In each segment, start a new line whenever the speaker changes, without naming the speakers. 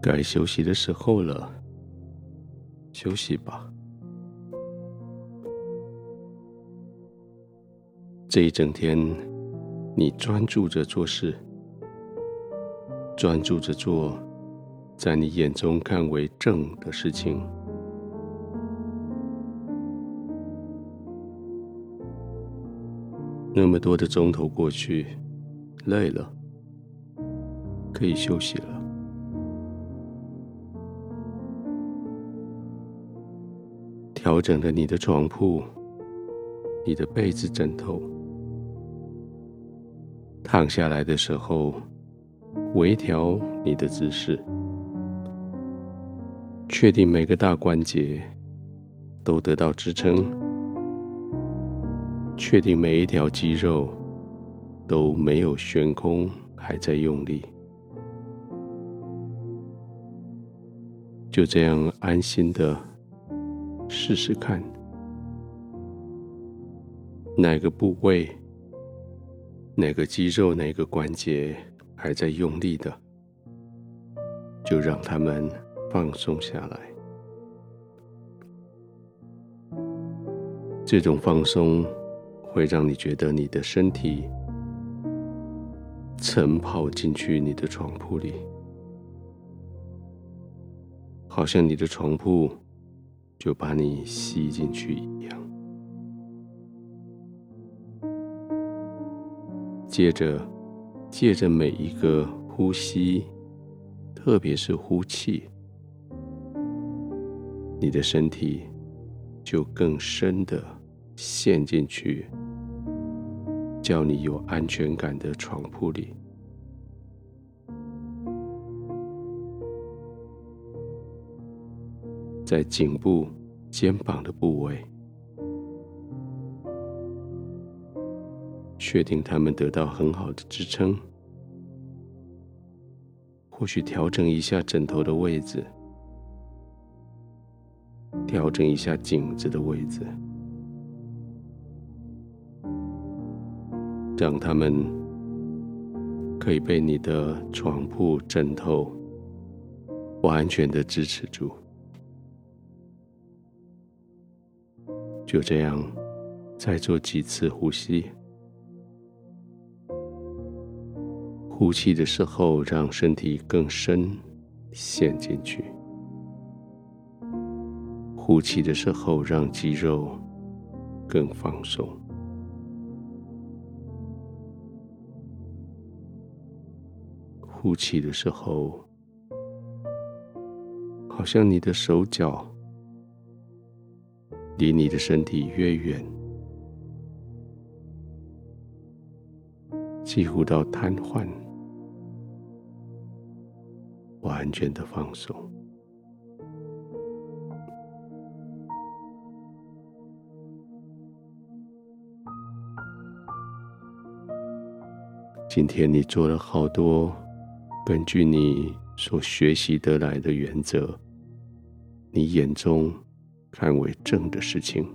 该休息的时候了，休息吧。这一整天，你专注着做事，专注着做在你眼中看为正的事情。那么多的钟头过去，累了，可以休息了。调整了你的床铺、你的被子、枕头，躺下来的时候，微调你的姿势，确定每个大关节都得到支撑，确定每一条肌肉都没有悬空，还在用力，就这样安心的。试试看，哪个部位、哪个肌肉、哪个关节还在用力的，就让他们放松下来。这种放松会让你觉得你的身体沉泡进去你的床铺里，好像你的床铺。就把你吸进去一样。接着，借着每一个呼吸，特别是呼气，你的身体就更深的陷进去，叫你有安全感的床铺里。在颈部、肩膀的部位，确定他们得到很好的支撑。或许调整一下枕头的位置，调整一下颈子的位置，让他们可以被你的床铺、枕头完全的支持住。就这样，再做几次呼吸。呼气的时候，让身体更深陷进去；呼气的时候，让肌肉更放松。呼气的时候，好像你的手脚。离你的身体越远，几乎到瘫痪，完全的放松。今天你做了好多根据你所学习得来的原则，你眼中。看为正的事情，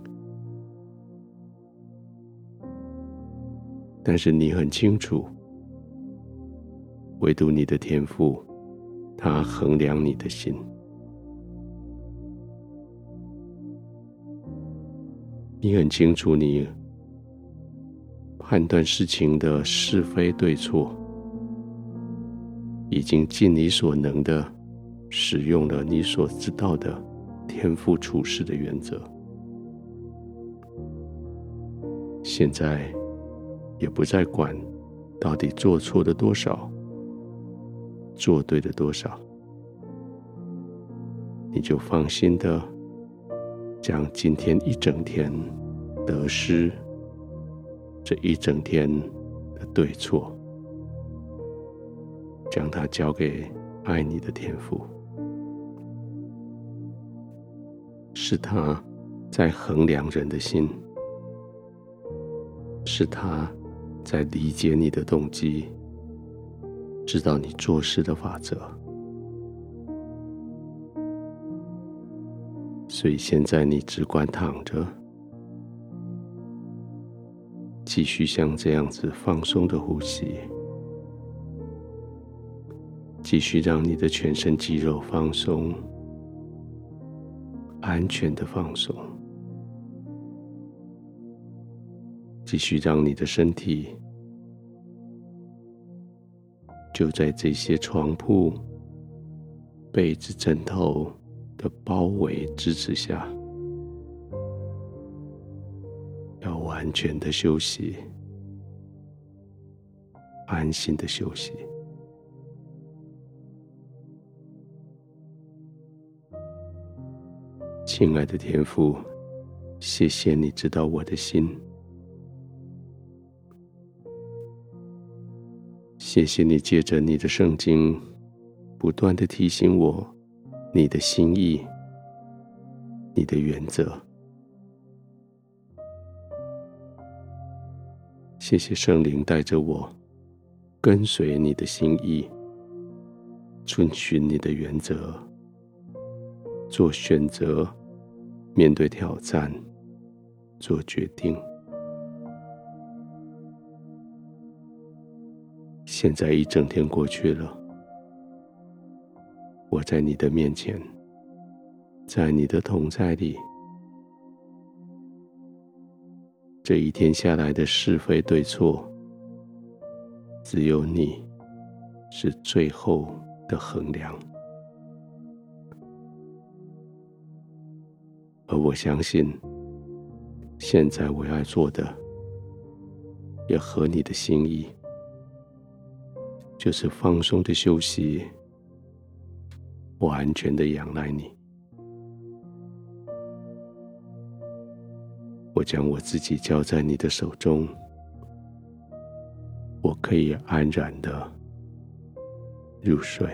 但是你很清楚，唯独你的天赋，它衡量你的心，你很清楚，你判断事情的是非对错，已经尽你所能的使用了你所知道的。天父处事的原则，现在也不再管到底做错的多少，做对的多少，你就放心的将今天一整天得失，这一整天的对错，将它交给爱你的天父。是他在衡量人的心，是他在理解你的动机，知道你做事的法则。所以现在你只管躺着，继续像这样子放松的呼吸，继续让你的全身肌肉放松，安全的放松。继续让你的身体就在这些床铺、被子、枕头的包围支持下，要完全的休息，安心的休息。亲爱的天父，谢谢你知道我的心，谢谢你借着你的圣经，不断的提醒我你的心意、你的原则。谢谢圣灵带着我跟随你的心意，遵循你的原则，做选择。面对挑战，做决定。现在一整天过去了，我在你的面前，在你的同在里，这一天下来的是非对错，只有你是最后的衡量。而我相信，现在我要做的，也合你的心意，就是放松的休息，我完全的仰赖你。我将我自己交在你的手中，我可以安然的入睡。